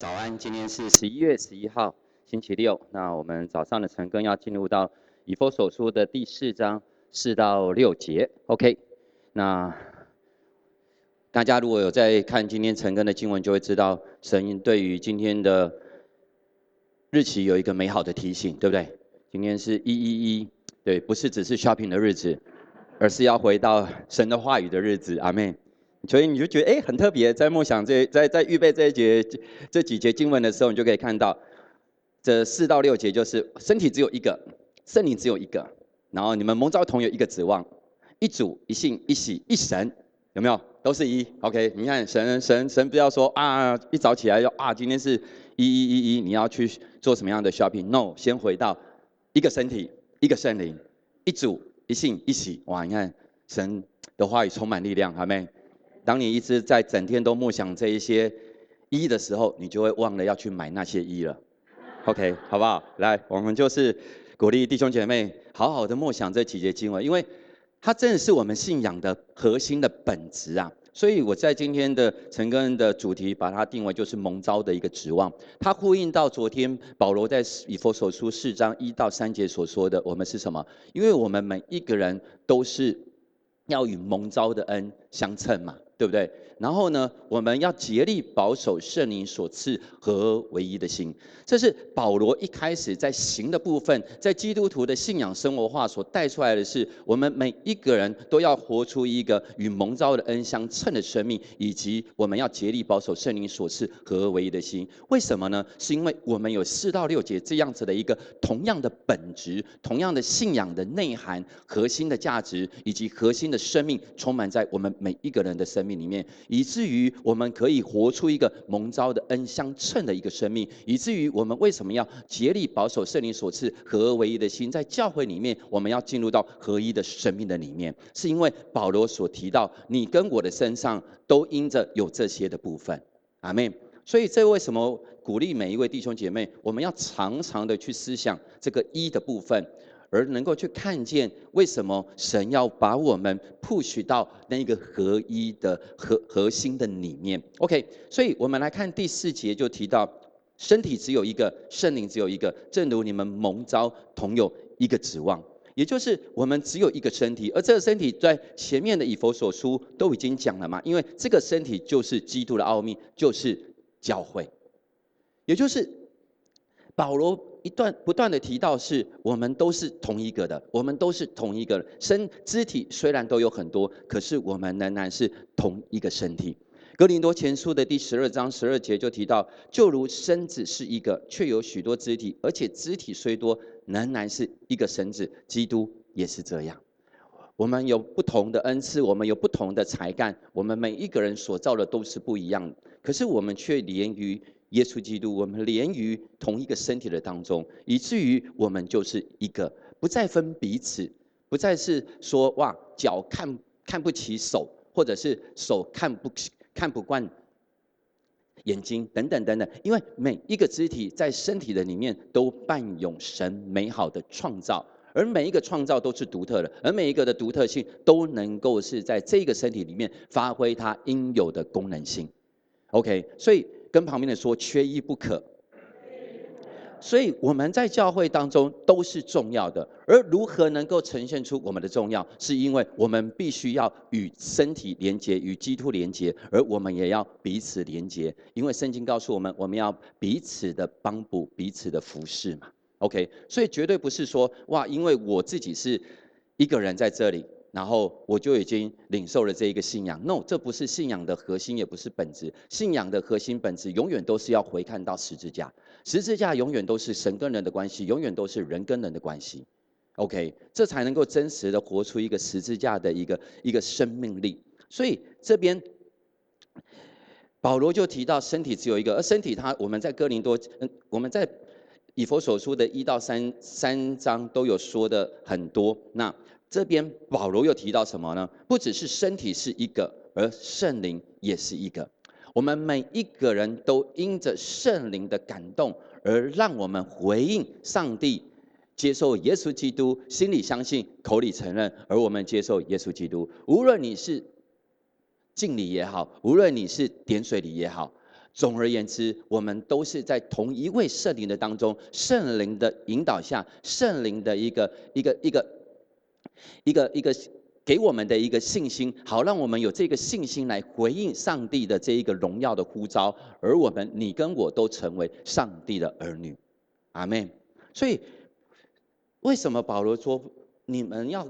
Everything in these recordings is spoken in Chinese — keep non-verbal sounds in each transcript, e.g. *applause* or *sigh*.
早安，今天是十一月十一号，星期六。那我们早上的晨更要进入到以佛所书的第四章四到六节。OK，那大家如果有在看今天晨更的经文，就会知道神对于今天的日期有一个美好的提醒，对不对？今天是一一一，对，不是只是 shopping 的日子，而是要回到神的话语的日子。阿门。所以你就觉得哎，很特别。在梦想这在在预备这一节这几节经文的时候，你就可以看到，这四到六节就是身体只有一个，圣灵只有一个，然后你们蒙召同有一个指望，一主一信一喜一神，有没有？都是一。OK，你看神神神不要说啊，一早起来要啊，今天是一一一一，你要去做什么样的 shopping？No，先回到一个身体，一个圣灵，一主一信一喜。哇，你看神的话语充满力量，好没？当你一直在整天都默想这一些一的时候，你就会忘了要去买那些一了。OK，好不好？来，我们就是鼓励弟兄姐妹好好的默想这几节经文，因为它真的是我们信仰的核心的本质啊。所以我在今天的陈根的主题，把它定为就是蒙召的一个指望。它呼应到昨天保罗在以佛所书四章一到三节所说的，我们是什么？因为我们每一个人都是要与蒙召的恩相称嘛。对不对？然后呢，我们要竭力保守圣灵所赐和唯一的心。这是保罗一开始在行的部分，在基督徒的信仰生活化所带出来的是，我们每一个人都要活出一个与蒙召的恩相称的生命，以及我们要竭力保守圣灵所赐和唯一的心。为什么呢？是因为我们有四到六节这样子的一个同样的本质、同样的信仰的内涵、核心的价值以及核心的生命，充满在我们每一个人的生命里面。以至于我们可以活出一个蒙召的恩相称的一个生命，以至于我们为什么要竭力保守圣灵所赐合而为一的心，在教会里面，我们要进入到合一的生命的里面，是因为保罗所提到，你跟我的身上都因着有这些的部分，阿妹。所以这为什么鼓励每一位弟兄姐妹，我们要常常的去思想这个一的部分。而能够去看见为什么神要把我们 push 到那个合一的核核心的里面？OK，所以我们来看第四节就提到，身体只有一个，圣灵只有一个，正如你们蒙召同有一个指望，也就是我们只有一个身体，而这个身体在前面的以佛所书都已经讲了嘛，因为这个身体就是基督的奥秘，就是教会，也就是保罗。一段不断的提到，是我们都是同一个的，我们都是同一个身肢体，虽然都有很多，可是我们仍然是同一个身体。格林多前书的第十二章十二节就提到，就如身子是一个，却有许多肢体，而且肢体虽多，仍然是一个身子。基督也是这样。我们有不同的恩赐，我们有不同的才干，我们每一个人所造的都是不一样，可是我们却连于。耶稣基督，我们连于同一个身体的当中，以至于我们就是一个，不再分彼此，不再是说哇脚看看不起手，或者是手看不看不惯眼睛等等等等。因为每一个肢体在身体的里面都伴有神美好的创造，而每一个创造都是独特的，而每一个的独特性都能够是在这个身体里面发挥它应有的功能性。OK，所以。跟旁边的说，缺一不可。所以我们在教会当中都是重要的，而如何能够呈现出我们的重要，是因为我们必须要与身体连接，与基督连接，而我们也要彼此连接，因为圣经告诉我们，我们要彼此的帮补，彼此的服侍嘛。OK，所以绝对不是说哇，因为我自己是一个人在这里。然后我就已经领受了这一个信仰。No，这不是信仰的核心，也不是本质。信仰的核心本质永远都是要回看到十字架。十字架永远都是神跟人的关系，永远都是人跟人的关系。OK，这才能够真实的活出一个十字架的一个一个生命力。所以这边保罗就提到身体只有一个，而身体它我们在哥林多，嗯，我们在以佛所书的一到三三章都有说的很多。那这边保罗又提到什么呢？不只是身体是一个，而圣灵也是一个。我们每一个人都因着圣灵的感动，而让我们回应上帝，接受耶稣基督，心里相信，口里承认，而我们接受耶稣基督。无论你是敬礼也好，无论你是点水礼也好，总而言之，我们都是在同一位圣灵的当中，圣灵的引导下，圣灵的一个一个一个一个一个给我们的一个信心，好让我们有这个信心来回应上帝的这一个荣耀的呼召，而我们你跟我都成为上帝的儿女，阿门。所以，为什么保罗说你们要？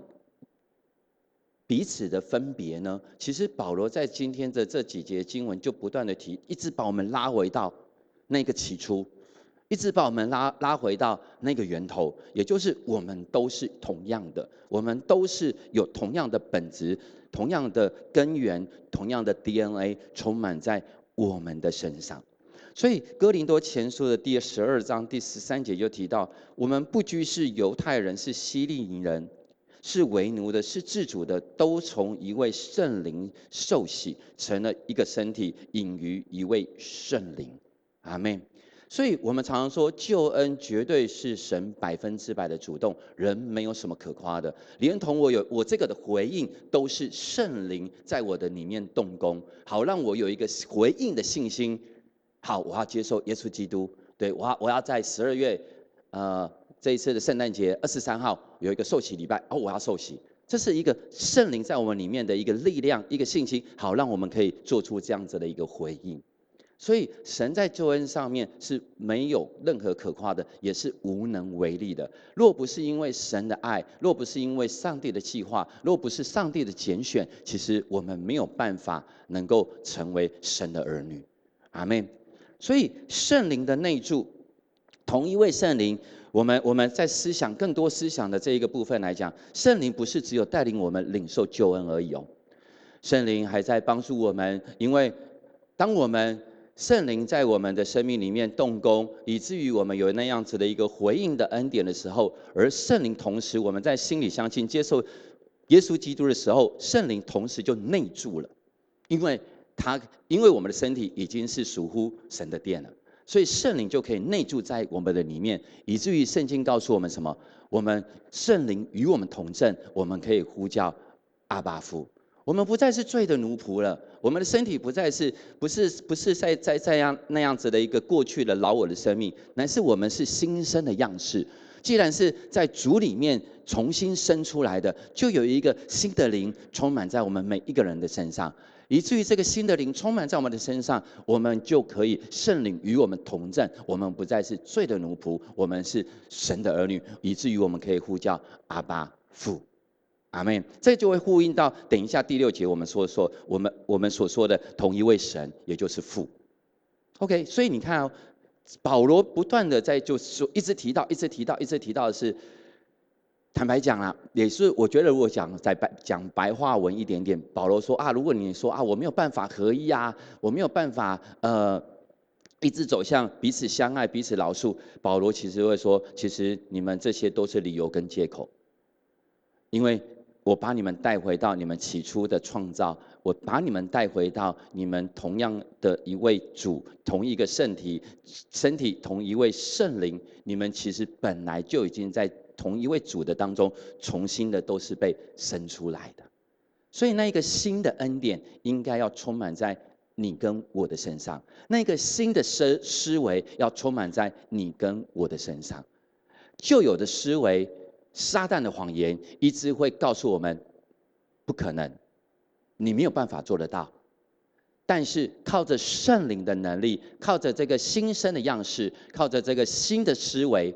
彼此的分别呢？其实保罗在今天的这几节经文就不断的提，一直把我们拉回到那个起初，一直把我们拉拉回到那个源头，也就是我们都是同样的，我们都是有同样的本质、同样的根源、同样的 DNA 充满在我们的身上。所以哥林多前书的第十二章第十三节就提到，我们不拘是犹太人，是希利尼人。是为奴的，是自主的，都从一位圣灵受洗，成了一个身体，隐于一位圣灵。阿门。所以我们常常说，救恩绝对是神百分之百的主动，人没有什么可夸的。连同我有我这个的回应，都是圣灵在我的里面动工，好让我有一个回应的信心。好，我要接受耶稣基督。对我，我要在十二月，呃。这一次的圣诞节二十三号有一个受洗礼拜，哦，我要受洗，这是一个圣灵在我们里面的一个力量，一个信心，好让我们可以做出这样子的一个回应。所以神在救恩上面是没有任何可夸的，也是无能为力的。若不是因为神的爱，若不是因为上帝的计划，若不是上帝的拣选，其实我们没有办法能够成为神的儿女。阿门。所以圣灵的内住，同一位圣灵。我们我们在思想更多思想的这一个部分来讲，圣灵不是只有带领我们领受救恩而已哦，圣灵还在帮助我们，因为当我们圣灵在我们的生命里面动工，以至于我们有那样子的一个回应的恩典的时候，而圣灵同时我们在心里相信接受耶稣基督的时候，圣灵同时就内住了，因为他因为我们的身体已经是属乎神的殿了。所以圣灵就可以内住在我们的里面，以至于圣经告诉我们什么？我们圣灵与我们同证，我们可以呼叫阿巴夫。我们不再是罪的奴仆了，我们的身体不再是不是不是在在这样那样子的一个过去的老我的生命，乃是我们是新生的样式。既然是在主里面重新生出来的，就有一个新的灵充满在我们每一个人的身上。以至于这个新的灵充满在我们的身上，我们就可以圣灵与我们同在。我们不再是罪的奴仆，我们是神的儿女。以至于我们可以呼叫阿巴父，阿门。这就会呼应到等一下第六节我们说说我们我们所说的同一位神，也就是父。OK，所以你看哦，保罗不断的在就是说一直提到，一直提到，一直提到的是。坦白讲啦，也是我觉得，如果讲在白讲白话文一点点，保罗说啊，如果你说啊，我没有办法合一啊，我没有办法呃，一直走向彼此相爱、彼此饶恕，保罗其实会说，其实你们这些都是理由跟借口，因为我把你们带回到你们起初的创造，我把你们带回到你们同样的一位主，同一个圣体，身体同一位圣灵，你们其实本来就已经在。同一位主的当中，重新的都是被生出来的，所以那一个新的恩典应该要充满在你跟我的身上，那个新的思思维要充满在你跟我的身上。旧有的思维，撒旦的谎言，一直会告诉我们不可能，你没有办法做得到。但是靠着圣灵的能力，靠着这个新生的样式，靠着这个新的思维。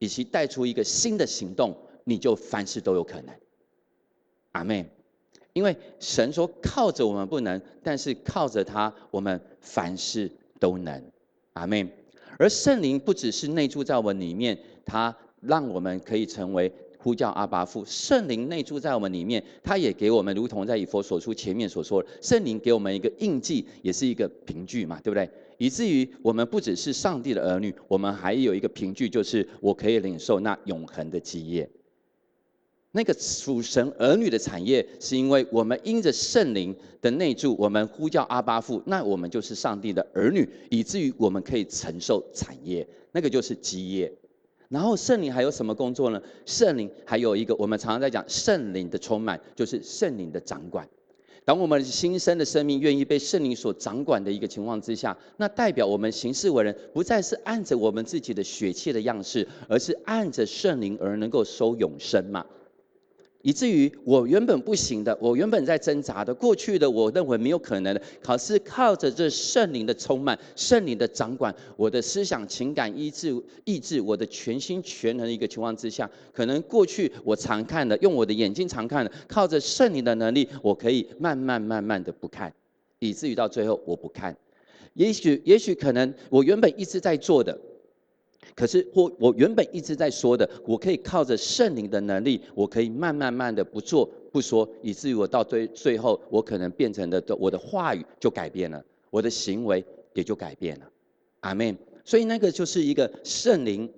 以及带出一个新的行动，你就凡事都有可能。阿妹，因为神说靠着我们不能，但是靠着他，我们凡事都能。阿妹，而圣灵不只是内住在我们里面，他让我们可以成为呼叫阿巴父。圣灵内住在我们里面，他也给我们，如同在以佛所书前面所说，圣灵给我们一个印记，也是一个凭据嘛，对不对？以至于我们不只是上帝的儿女，我们还有一个凭据，就是我可以领受那永恒的基业。那个属神儿女的产业，是因为我们因着圣灵的内住，我们呼叫阿巴父，那我们就是上帝的儿女，以至于我们可以承受产业，那个就是基业。然后圣灵还有什么工作呢？圣灵还有一个，我们常常在讲圣灵的充满，就是圣灵的掌管。当我们新生的生命愿意被圣灵所掌管的一个情况之下，那代表我们行事为人不再是按着我们自己的血气的样式，而是按着圣灵而能够收永生嘛。以至于我原本不行的，我原本在挣扎的，过去的我认为没有可能的，可是靠着这圣灵的充满，圣灵的掌管，我的思想、情感、意志、意志，我的全心全能的一个情况之下，可能过去我常看的，用我的眼睛常看的，靠着圣灵的能力，我可以慢慢慢慢的不看，以至于到最后我不看。也许也许可能我原本一直在做的。可是，或我原本一直在说的，我可以靠着圣灵的能力，我可以慢慢慢的不做不说，以至于我到最最后，我可能变成的我的话语就改变了，我的行为也就改变了。阿门。所以那个就是一个圣灵。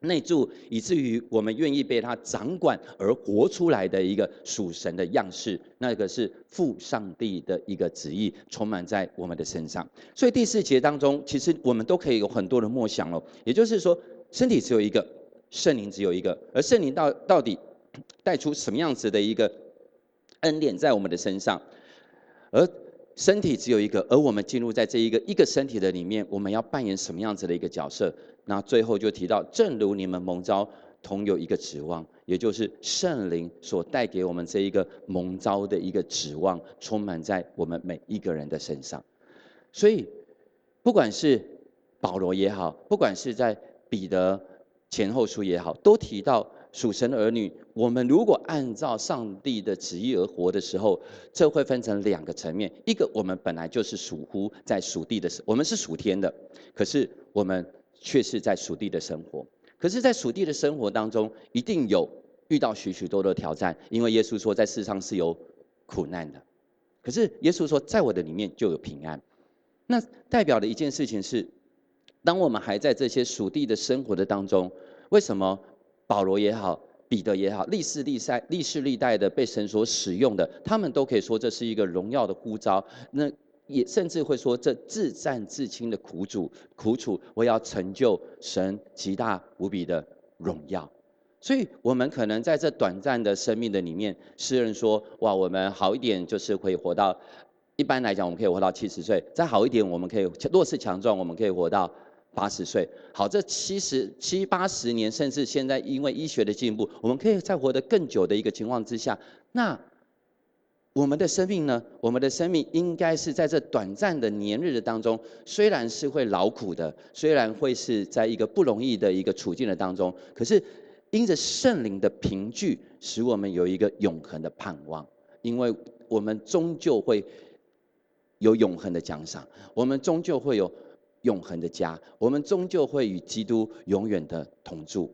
内住，以至于我们愿意被他掌管而活出来的一个属神的样式，那个是父上帝的一个旨意，充满在我们的身上。所以第四节当中，其实我们都可以有很多的默想哦。也就是说，身体只有一个，圣灵只有一个，而圣灵到到底带出什么样子的一个恩典在我们的身上？而身体只有一个，而我们进入在这一个一个身体的里面，我们要扮演什么样子的一个角色？那最后就提到，正如你们蒙召同有一个指望，也就是圣灵所带给我们这一个蒙召的一个指望，充满在我们每一个人的身上。所以，不管是保罗也好，不管是在彼得前后书也好，都提到属神儿女，我们如果按照上帝的旨意而活的时候，这会分成两个层面：一个我们本来就是属乎在属地的，我们是属天的，可是我们。却是在属地的生活，可是，在属地的生活当中，一定有遇到许许多多的挑战，因为耶稣说，在世上是有苦难的。可是，耶稣说，在我的里面就有平安。那代表的一件事情是，当我们还在这些属地的生活的当中，为什么保罗也好，彼得也好，历世历代、历世历代的被神所使用的，他们都可以说这是一个荣耀的呼召。那也甚至会说，这自战自清的苦主苦楚，我要成就神极大无比的荣耀。所以，我们可能在这短暂的生命的里面，诗人说：哇，我们好一点就是可以活到，一般来讲我们可以活到七十岁；再好一点，我们可以若是强壮，我们可以活到八十岁。好，这七十七八十年，甚至现在因为医学的进步，我们可以再活得更久的一个情况之下，那。我们的生命呢？我们的生命应该是在这短暂的年日的当中，虽然是会劳苦的，虽然会是在一个不容易的一个处境的当中，可是因着圣灵的凭据，使我们有一个永恒的盼望，因为我们终究会有永恒的奖赏，我们终究会有永恒的家，我们终究会与基督永远的同住。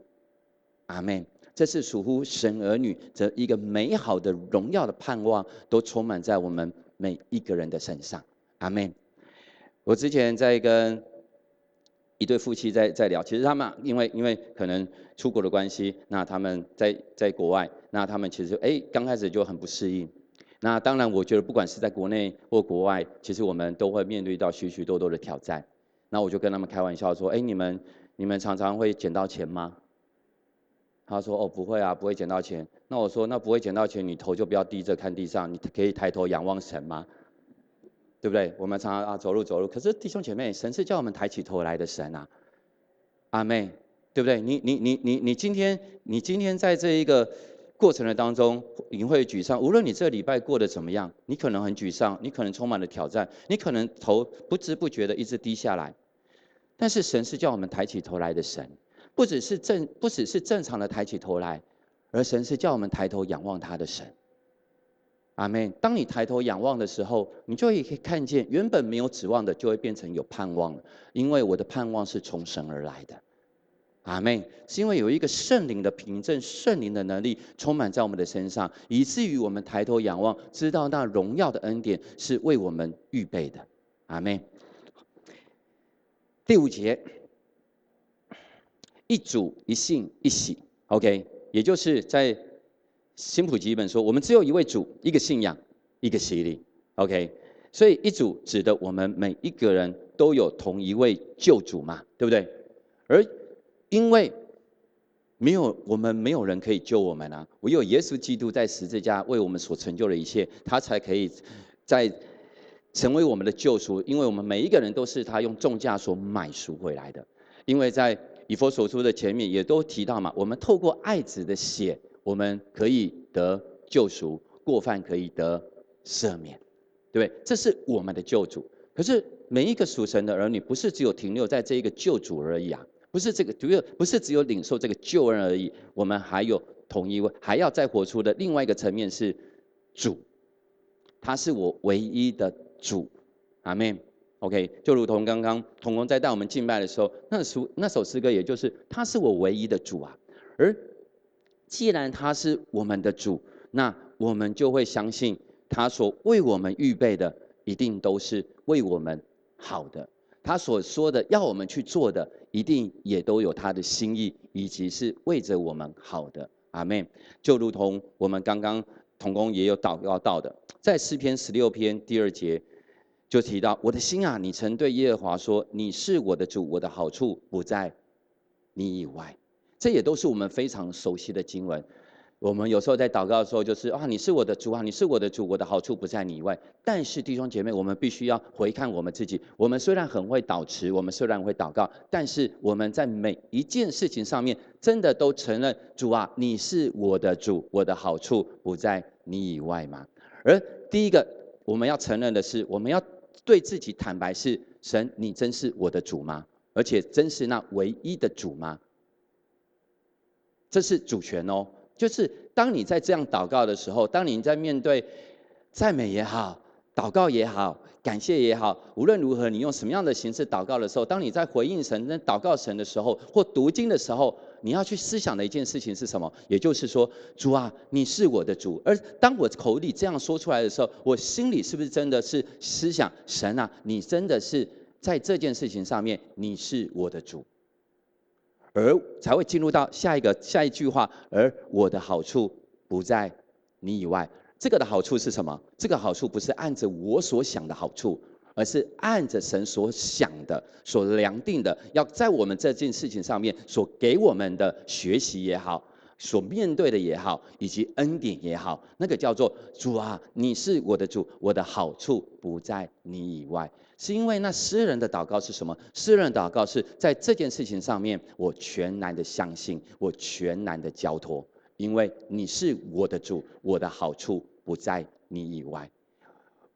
阿门。这是属乎神儿女这一个美好的荣耀的盼望，都充满在我们每一个人的身上。阿门。我之前在跟一对夫妻在在聊，其实他们因为因为可能出国的关系，那他们在在国外，那他们其实哎刚开始就很不适应。那当然，我觉得不管是在国内或国外，其实我们都会面对到许许多多的挑战。那我就跟他们开玩笑说：哎，你们你们常常会捡到钱吗？他说：“哦，不会啊，不会捡到钱。”那我说：“那不会捡到钱，你头就不要低着看地上，你可以抬头仰望神吗？对不对？我们常常啊走路走路，可是弟兄姐妹，神是叫我们抬起头来的神啊，阿妹，对不对？你你你你你今天你今天在这一个过程的当中，你会沮丧。无论你这礼拜过得怎么样，你可能很沮丧，你可能充满了挑战，你可能头不知不觉的一直低下来。但是神是叫我们抬起头来的神。”不只是正，不只是正常的抬起头来，而神是叫我们抬头仰望他的神。阿门。当你抬头仰望的时候，你就可以看见原本没有指望的，就会变成有盼望了。因为我的盼望是从神而来的。阿门。是因为有一个圣灵的凭证、圣灵的能力充满在我们的身上，以至于我们抬头仰望，知道那荣耀的恩典是为我们预备的。阿门。第五节。一主一信一喜，OK，也就是在新普及本说，我们只有一位主，一个信仰，一个洗礼，OK，所以一主指的我们每一个人都有同一位救主嘛，对不对？而因为没有我们没有人可以救我们啊！唯有耶稣基督在十字架为我们所成就的一切，他才可以在成为我们的救赎。因为我们每一个人都是他用重价所买赎回来的。因为在以佛所说的前面也都提到嘛，我们透过爱子的血，我们可以得救赎，过犯可以得赦免，对不对？这是我们的救主。可是每一个属神的儿女，不是只有停留在这一个救主而已啊。不是这个，主要不是只有领受这个救恩而已，我们还有同一位，还要再活出的另外一个层面是主，他是我唯一的主，阿门。OK，就如同刚刚童工在带我们敬拜的时候，那首那首诗歌，也就是他是我唯一的主啊。而既然他是我们的主，那我们就会相信他所为我们预备的，一定都是为我们好的。他所说的要我们去做的，一定也都有他的心意，以及是为着我们好的。阿门。就如同我们刚刚同工也有祷告到的，在诗篇十六篇第二节就提到：“我的心啊，你曾对耶和华说，你是我的主，我的好处不在你以外。”这也都是我们非常熟悉的经文。我们有时候在祷告的时候，就是啊，你是我的主啊，你是我的主，我的好处不在你以外。但是弟兄姐妹，我们必须要回看我们自己。我们虽然很会祷词，我们虽然会祷告，但是我们在每一件事情上面，真的都承认主啊，你是我的主，我的好处不在你以外吗？而第一个我们要承认的是，我们要对自己坦白：是神，你真是我的主吗？而且真是那唯一的主吗？这是主权哦。就是当你在这样祷告的时候，当你在面对赞美也好、祷告也好、感谢也好，无论如何，你用什么样的形式祷告的时候，当你在回应神、在祷告神的时候，或读经的时候，你要去思想的一件事情是什么？也就是说，主啊，你是我的主。而当我口里这样说出来的时候，我心里是不是真的是思想神啊？你真的是在这件事情上面，你是我的主。而才会进入到下一个下一句话，而我的好处不在你以外。这个的好处是什么？这个好处不是按着我所想的好处，而是按着神所想的、所量定的，要在我们这件事情上面所给我们的学习也好，所面对的也好，以及恩典也好，那个叫做主啊，你是我的主，我的好处不在你以外。是因为那诗人的祷告是什么？诗人祷告是在这件事情上面，我全然的相信，我全然的交托，因为你是我的主，我的好处不在你以外。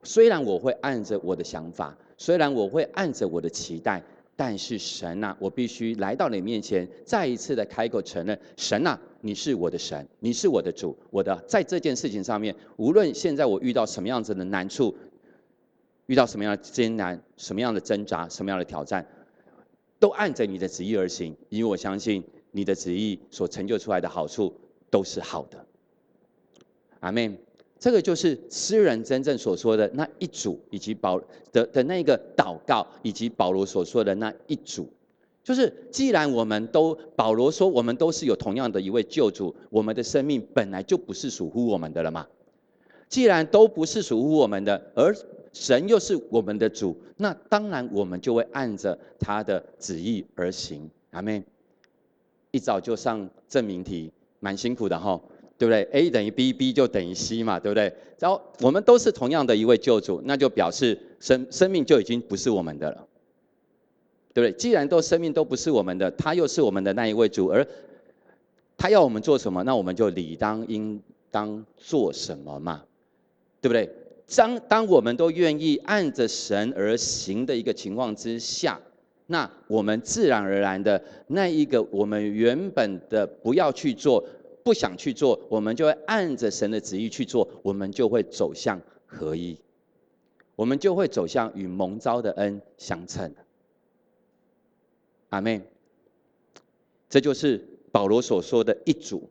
虽然我会按着我的想法，虽然我会按着我的期待，但是神呐，我必须来到你面前，再一次的开口承认：神呐，你是我的神，你是我的主，我的在这件事情上面，无论现在我遇到什么样子的难处。遇到什么样的艰难、什么样的挣扎、什么样的挑战，都按着你的旨意而行，因为我相信你的旨意所成就出来的好处都是好的。阿门。这个就是诗人真正所说的那一组，以及保的的那个祷告，以及保罗所说的那一组，就是既然我们都保罗说我们都是有同样的一位救主，我们的生命本来就不是属乎我们的了嘛。既然都不是属乎我们的，而神又是我们的主，那当然我们就会按着他的旨意而行。阿妹，一早就上证明题，蛮辛苦的哈，对不对？A 等于 B，B 就等于 C 嘛，对不对？然后我们都是同样的一位救主，那就表示生生命就已经不是我们的了，对不对？既然都生命都不是我们的，他又是我们的那一位主，而他要我们做什么，那我们就理当应当做什么嘛，对不对？当当我们都愿意按着神而行的一个情况之下，那我们自然而然的那一个我们原本的不要去做、不想去做，我们就会按着神的旨意去做，我们就会走向合一，我们就会走向与蒙召的恩相称。阿妹，这就是保罗所说的一组。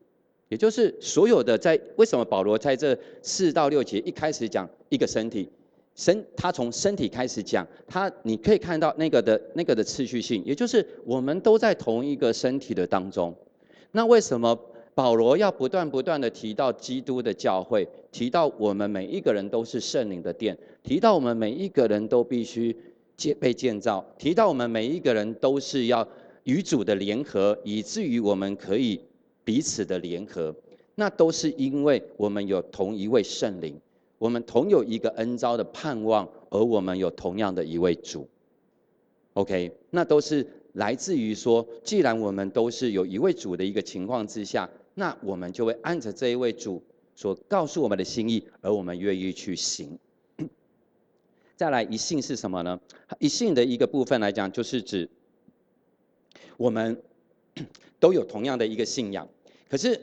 也就是所有的在为什么保罗在这四到六节一开始讲一个身体，身他从身体开始讲，他你可以看到那个的那个的次序性，也就是我们都在同一个身体的当中。那为什么保罗要不断不断的提到基督的教会，提到我们每一个人都是圣灵的殿，提到我们每一个人都必须建被建造，提到我们每一个人都是要与主的联合，以至于我们可以。彼此的联合，那都是因为我们有同一位圣灵，我们同有一个恩召的盼望，而我们有同样的一位主。OK，那都是来自于说，既然我们都是有一位主的一个情况之下，那我们就会按着这一位主所告诉我们的心意，而我们愿意去行。*coughs* 再来一信是什么呢？一信的一个部分来讲，就是指我们 *coughs* 都有同样的一个信仰。可是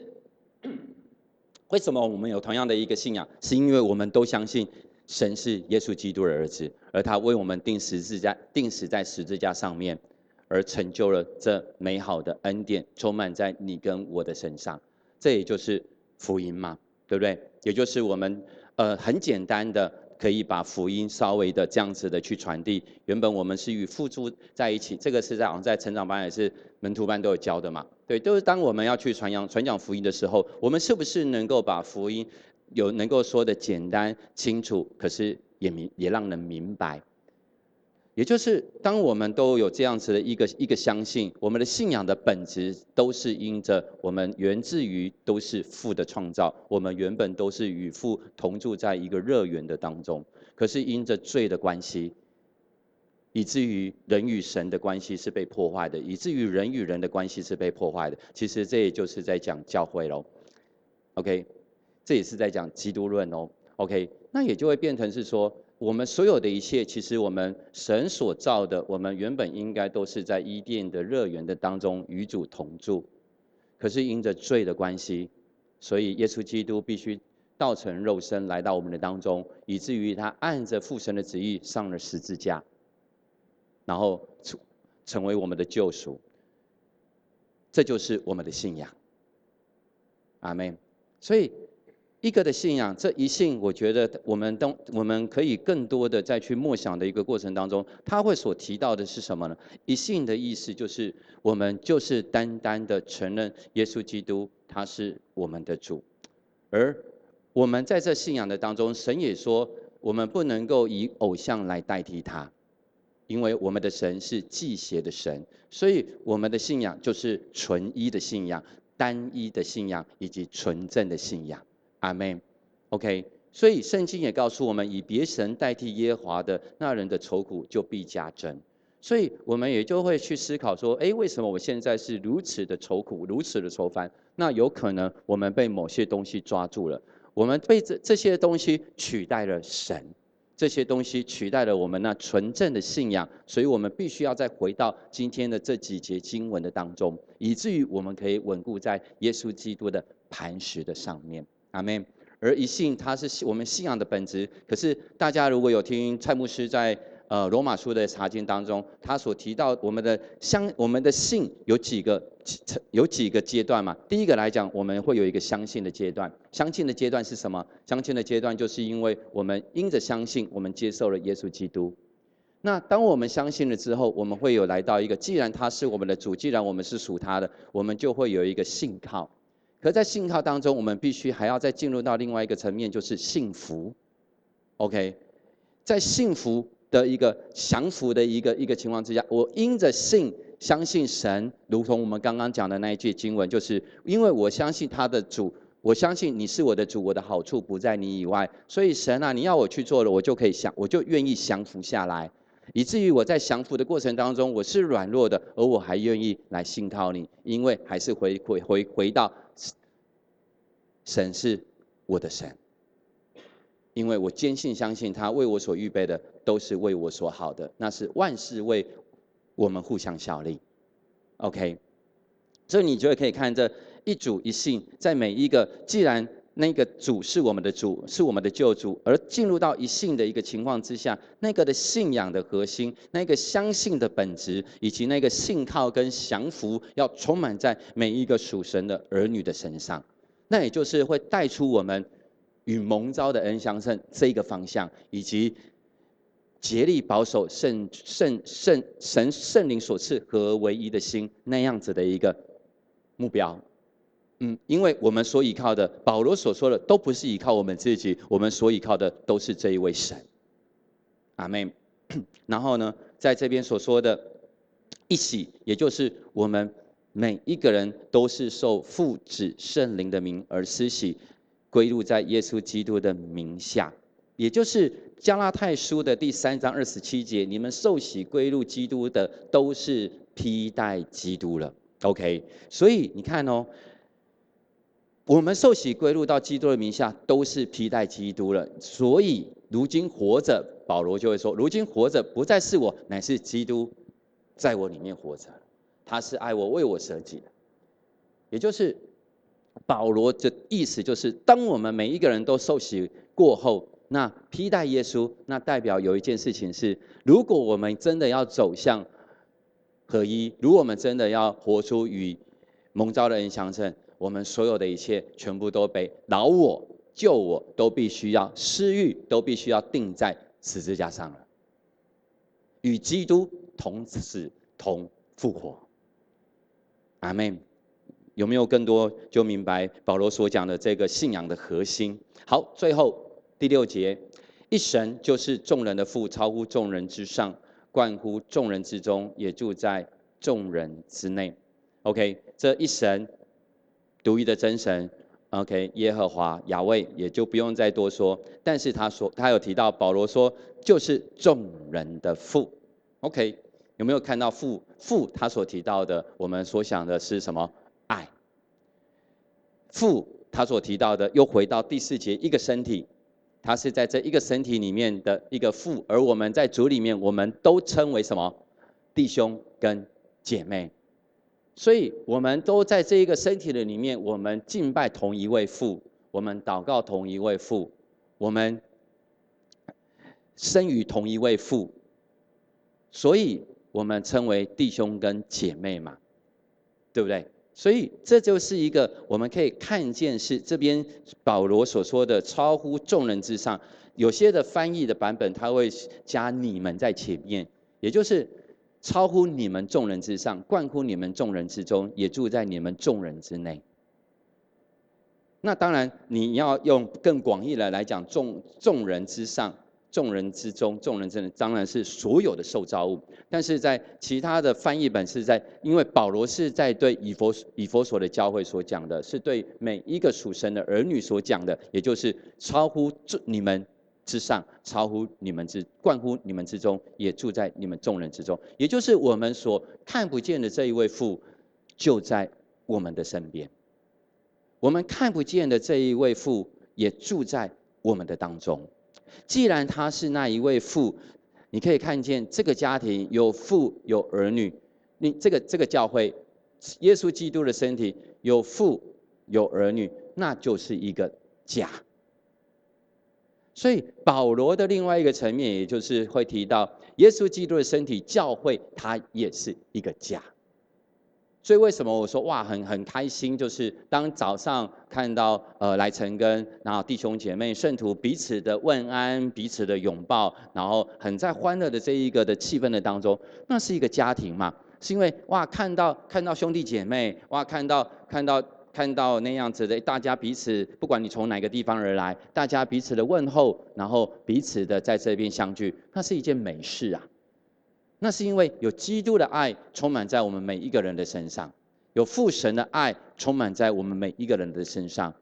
*coughs* 为什么我们有同样的一个信仰？是因为我们都相信神是耶稣基督的儿子，而他为我们钉十字架，钉死在十字架上面，而成就了这美好的恩典，充满在你跟我的身上。这也就是福音嘛，对不对？也就是我们呃很简单的。可以把福音稍微的这样子的去传递。原本我们是与付出在一起，这个是在好像在成长班也是门徒班都有教的嘛。对，都是当我们要去传扬传讲福音的时候，我们是不是能够把福音有能够说的简单清楚，可是也明也让人明白。也就是当我们都有这样子的一个一个相信，我们的信仰的本质都是因着我们源自于都是父的创造，我们原本都是与父同住在一个乐园的当中，可是因着罪的关系，以至于人与神的关系是被破坏的，以至于人与人的关系是被破坏的。其实这也就是在讲教会喽，OK，这也是在讲基督论哦，OK，那也就会变成是说。我们所有的一切，其实我们神所造的，我们原本应该都是在伊甸的乐园的当中与主同住，可是因着罪的关系，所以耶稣基督必须道成肉身来到我们的当中，以至于他按着父神的旨意上了十字架，然后成成为我们的救赎。这就是我们的信仰。阿门。所以。一个的信仰，这一信，我觉得我们都我们可以更多的再去默想的一个过程当中，他会所提到的是什么呢？一信的意思就是我们就是单单的承认耶稣基督他是我们的主，而我们在这信仰的当中，神也说我们不能够以偶像来代替他，因为我们的神是祭邪的神，所以我们的信仰就是纯一的信仰、单一的信仰以及纯正的信仰。阿门，OK，所以圣经也告诉我们，以别神代替耶华的那人的愁苦就必加增。所以我们也就会去思考说，哎，为什么我现在是如此的愁苦，如此的愁烦？那有可能我们被某些东西抓住了，我们被这这些东西取代了神，这些东西取代了我们那纯正的信仰，所以我们必须要再回到今天的这几节经文的当中，以至于我们可以稳固在耶稣基督的磐石的上面。阿门。而一信，它是我们信仰的本质。可是大家如果有听蔡牧师在呃罗马书的查经当中，他所提到我们的相，我们的信有几个有几个阶段嘛？第一个来讲，我们会有一个相信的阶段。相信的阶段是什么？相信的阶段就是因为我们因着相信，我们接受了耶稣基督。那当我们相信了之后，我们会有来到一个，既然他是我们的主，既然我们是属他的，我们就会有一个信靠。可在信号当中，我们必须还要再进入到另外一个层面，就是幸福。OK，在幸福的一个降服的一个一个情况之下，我因着信相信神，如同我们刚刚讲的那一句经文，就是因为我相信他的主，我相信你是我的主，我的好处不在你以外，所以神啊，你要我去做了，我就可以降，我就愿意降服下来，以至于我在降服的过程当中，我是软弱的，而我还愿意来信靠你，因为还是回回回回到。神是我的神，因为我坚信相信他为我所预备的都是为我所好的，那是万事为我们互相效力。OK，所以你就可以看这一主一信，在每一个既然那个主是我们的主，是我们的救主，而进入到一信的一个情况之下，那个的信仰的核心，那个相信的本质，以及那个信靠跟降服，要充满在每一个属神的儿女的身上。那也就是会带出我们与蒙召的恩相称这一个方向，以及竭力保守圣圣圣神圣灵所赐和唯一的心那样子的一个目标。嗯，因为我们所依靠的，保罗所说的都不是依靠我们自己，我们所依靠的都是这一位神。阿妹，*coughs* 然后呢，在这边所说的一起，也就是我们。每一个人都是受父子圣灵的名而施洗，归入在耶稣基督的名下，也就是加拉太书的第三章二十七节，你们受洗归入基督的，都是披戴基督了。OK，所以你看哦，我们受洗归入到基督的名下，都是披戴基督了。所以如今活着，保罗就会说：如今活着不再是我，乃是基督在我里面活着。他是爱我，为我舍己的。也就是保罗的意思，就是当我们每一个人都受洗过后，那披戴耶稣，那代表有一件事情是：如果我们真的要走向。合一，如果我们真的要活出与蒙召的人相称，我们所有的一切全部都被老我、救我都必须要私欲，都必须要定在十字架上了。与基督同死同复活。阿门。有没有更多就明白保罗所讲的这个信仰的核心？好，最后第六节，一神就是众人的父，超乎众人之上。贯乎众人之中，也住在众人之内。OK，这一神独一的真神，OK，耶和华雅卫也就不用再多说。但是他说，他有提到保罗说，就是众人的父。OK，有没有看到父父他所提到的？我们所想的是什么？爱。父他所提到的，又回到第四节，一个身体。他是在这一个身体里面的一个父，而我们在主里面，我们都称为什么？弟兄跟姐妹。所以，我们都在这一个身体的里面，我们敬拜同一位父，我们祷告同一位父，我们生于同一位父，所以我们称为弟兄跟姐妹嘛，对不对？所以这就是一个我们可以看见是这边保罗所说的超乎众人之上。有些的翻译的版本他会加你们在前面，也就是超乎你们众人之上，贯乎你们众人之中，也住在你们众人之内。那当然你要用更广义的来讲，众众人之上。众人之中，众人之中，当然是所有的受造物。但是在其他的翻译本是在，因为保罗是在对以佛以佛所的教会所讲的，是对每一个属神的儿女所讲的，也就是超乎你们之上，超乎你们之，冠乎你们之中，也住在你们众人之中。也就是我们所看不见的这一位父，就在我们的身边。我们看不见的这一位父，也住在我们的当中。既然他是那一位父，你可以看见这个家庭有父有儿女，你这个这个教会，耶稣基督的身体有父有儿女，那就是一个家。所以保罗的另外一个层面，也就是会提到耶稣基督的身体教会，它也是一个家。所以为什么我说哇很很开心？就是当早上看到呃来成根，然后弟兄姐妹圣徒彼此的问安，彼此的拥抱，然后很在欢乐的这一个的气氛的当中，那是一个家庭嘛？是因为哇看到看到兄弟姐妹，哇看到看到看到那样子的大家彼此，不管你从哪个地方而来，大家彼此的问候，然后彼此的在这边相聚，那是一件美事啊。那是因为有基督的爱充满在我们每一个人的身上，有父神的爱充满在我们每一个人的身上，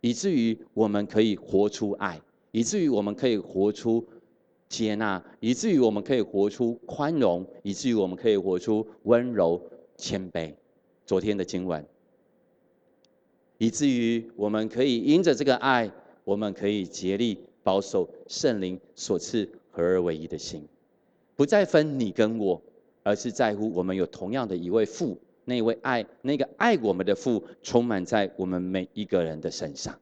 以至于我们可以活出爱，以至于我们可以活出接纳，以至于我们可以活出宽容，以至于我们可以活出温柔谦卑。昨天的经文，以至于我们可以因着这个爱，我们可以竭力保守圣灵所赐合而为一的心。不再分你跟我，而是在乎我们有同样的一位父，那位爱那个爱我们的父，充满在我们每一个人的身上。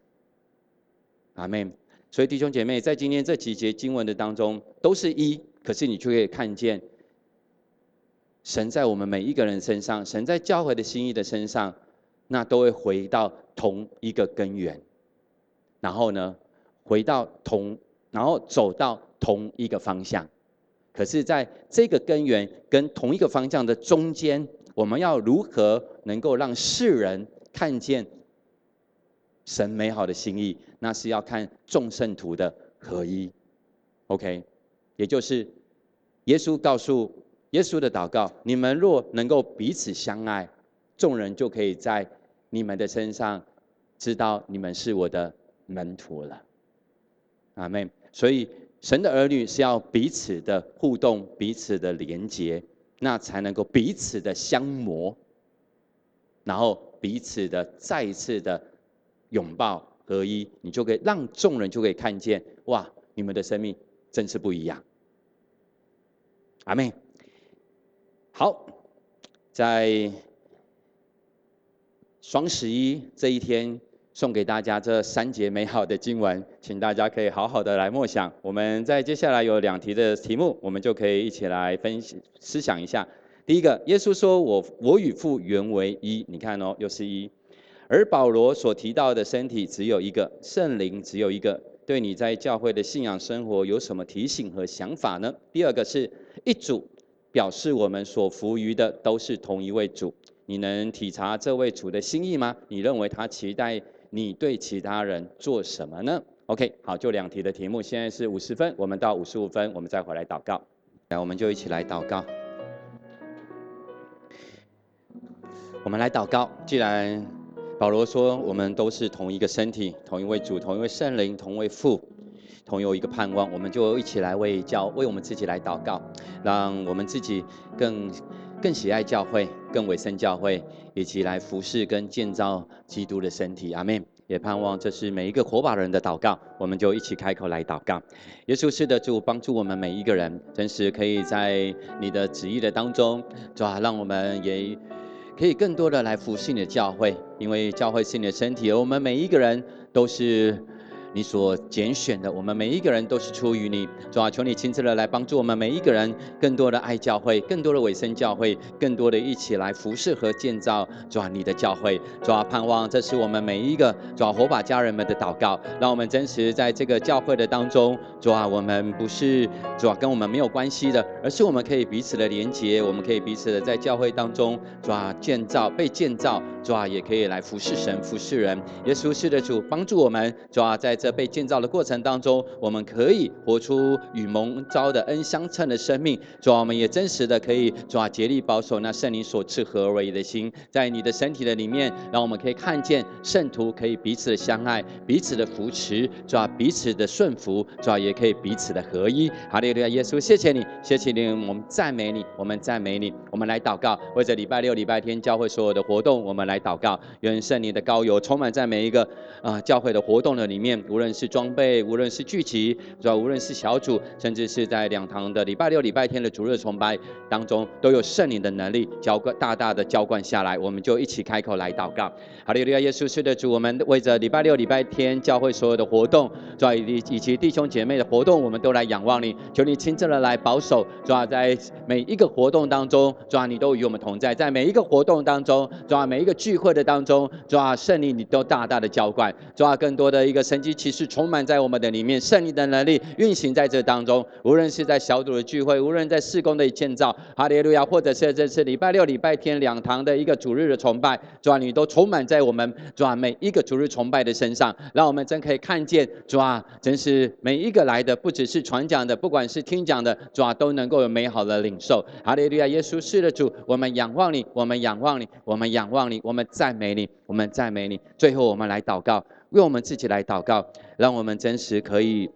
阿门。所以弟兄姐妹，在今天这几节经文的当中，都是一，可是你却可以看见，神在我们每一个人身上，神在教会的心意的身上，那都会回到同一个根源，然后呢，回到同，然后走到同一个方向。可是，在这个根源跟同一个方向的中间，我们要如何能够让世人看见神美好的心意？那是要看众圣徒的合一。OK，也就是耶稣告诉耶稣的祷告：你们若能够彼此相爱，众人就可以在你们的身上知道你们是我的门徒了。阿门。所以神的儿女是要彼此的互动，彼此的连结，那才能够彼此的相磨，然后彼此的再一次的拥抱合一，你就可以让众人就可以看见，哇，你们的生命真是不一样。阿妹，好，在双十一这一天，送给大家这三节美好的经文，请大家可以好好的来默想。我们在接下来有两题的题目，我们就可以一起来分析思想一下。第一个，耶稣说我我与父原为一，你看哦，又是一。而保罗所提到的身体只有一个，圣灵只有一个，对你在教会的信仰生活有什么提醒和想法呢？第二个是。一主表示我们所服于的都是同一位主，你能体察这位主的心意吗？你认为他期待你对其他人做什么呢？OK，好，就两题的题目，现在是五十分，我们到五十五分，我们再回来祷告。来，我们就一起来祷告。我们来祷告，既然保罗说我们都是同一个身体，同一位主，同一位圣灵，同一位父。同有一个盼望，我们就一起来为教为我们自己来祷告，让我们自己更更喜爱教会，更委身教会，以及来服侍跟建造基督的身体。阿门。也盼望这是每一个活宝人的祷告，我们就一起开口来祷告。耶稣是的主，帮助我们每一个人，真实可以在你的旨意的当中，主啊，让我们也可以更多的来服侍你的教会，因为教会是你的身体，而我们每一个人都是。你所拣选的，我们每一个人都是出于你，主啊，求你亲自的来帮助我们每一个人，更多的爱教会，更多的委身教会，更多的一起来服侍和建造，主啊，你的教会，主啊，盼望这是我们每一个主啊火把家人们的祷告，让我们真实在这个教会的当中，主啊，我们不是主啊跟我们没有关系的，而是我们可以彼此的连结，我们可以彼此的在教会当中，主啊建造被建造，主啊也可以来服侍神服侍人，耶稣是的主帮助我们，主啊在。在被建造的过程当中，我们可以活出与蒙召的恩相称的生命。主啊，我们也真实的可以主啊竭力保守那圣灵所赐合而为的心，在你的身体的里面，让我们可以看见圣徒可以彼此的相爱，彼此的扶持，主啊彼此的顺服，主啊也可以彼此的合一。哈利路亚，耶稣，谢谢你，谢谢你，我们赞美你，我们赞美你，我们来祷告，为着礼拜六、礼拜天教会所有的活动，我们来祷告，愿圣灵的高油充满在每一个啊教会的活动的里面。无论是装备，无论是聚集，是吧？无论是小组，甚至是在两堂的礼拜六、礼拜天的主日崇拜当中，都有圣灵的能力浇灌，大大的浇灌下来。我们就一起开口来祷告。哈利路亚，耶稣是的主，我们为着礼拜六、礼拜天教会所有的活动，主啊，以以及弟兄姐妹的活动，我们都来仰望你，求你亲自的来保守，主啊，在每一个活动当中，主啊，你都与我们同在，在每一个活动当中，主啊，每一个聚会的当中，主啊，圣灵你都大大的浇灌，主啊，更多的一个神迹。其实充满在我们的里面，圣灵的能力运行在这当中。无论是在小组的聚会，无论在施工的建造，哈利路亚，或者是这次礼拜六、礼拜天两堂的一个主日的崇拜，主啊，你都充满在我们主啊每一个主日崇拜的身上，让我们真可以看见主啊，真是每一个来的，不只是传讲的，不管是听讲的，主啊都能够有美好的领受。哈利路亚，耶稣是的主，我们仰望你，我们仰望你，我们仰望你，我们赞美你，我们赞美你。最后，我们来祷告。为我们自己来祷告，让我们真实可以，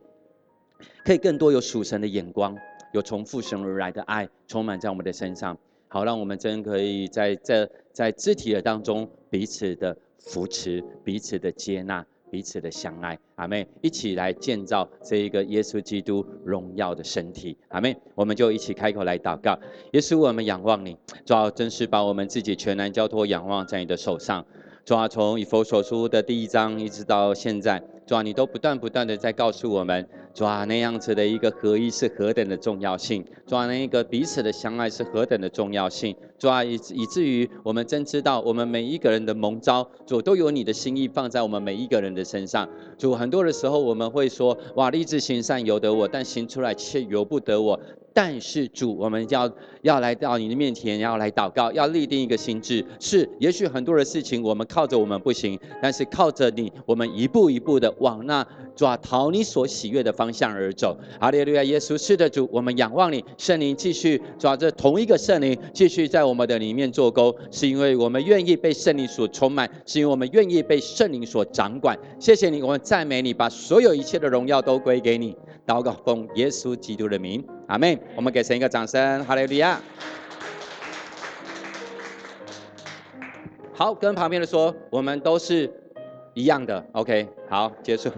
可以更多有属神的眼光，有从父神而来的爱充满在我们的身上，好让我们真可以在这在肢体的当中彼此的扶持，彼此的接纳，彼此的相爱。阿妹，一起来建造这一个耶稣基督荣耀的身体。阿妹，我们就一起开口来祷告。耶稣，我们仰望你，主要真是把我们自己全然交托仰望在你的手上。主啊，从以佛所书的第一章一直到现在，主啊，你都不断不断的在告诉我们，主啊，那样子的一个合一是何等的重要性，主啊，那一个彼此的相爱是何等的重要性，主啊，以以至于我们真知道，我们每一个人的蒙召，主都有你的心意放在我们每一个人的身上。主，很多的时候我们会说，哇，立志行善由得我，但行出来却由不得我。但是主，我们要要来到你的面前，要来祷告，要立定一个心志。是，也许很多的事情我们靠着我们不行，但是靠着你，我们一步一步的往那抓讨你所喜悦的方向而走。哈利路亚，耶稣是的主，我们仰望你，圣灵继续抓着同一个圣灵，继续在我们的里面做工，是因为我们愿意被圣灵所充满，是因为我们愿意被圣灵所掌管。谢谢你，我们赞美你，把所有一切的荣耀都归给你。祷告奉耶稣基督的名，阿门。我们给神一个掌声，哈利路亚。好，跟旁边的说，我们都是一样的。OK，好，结束。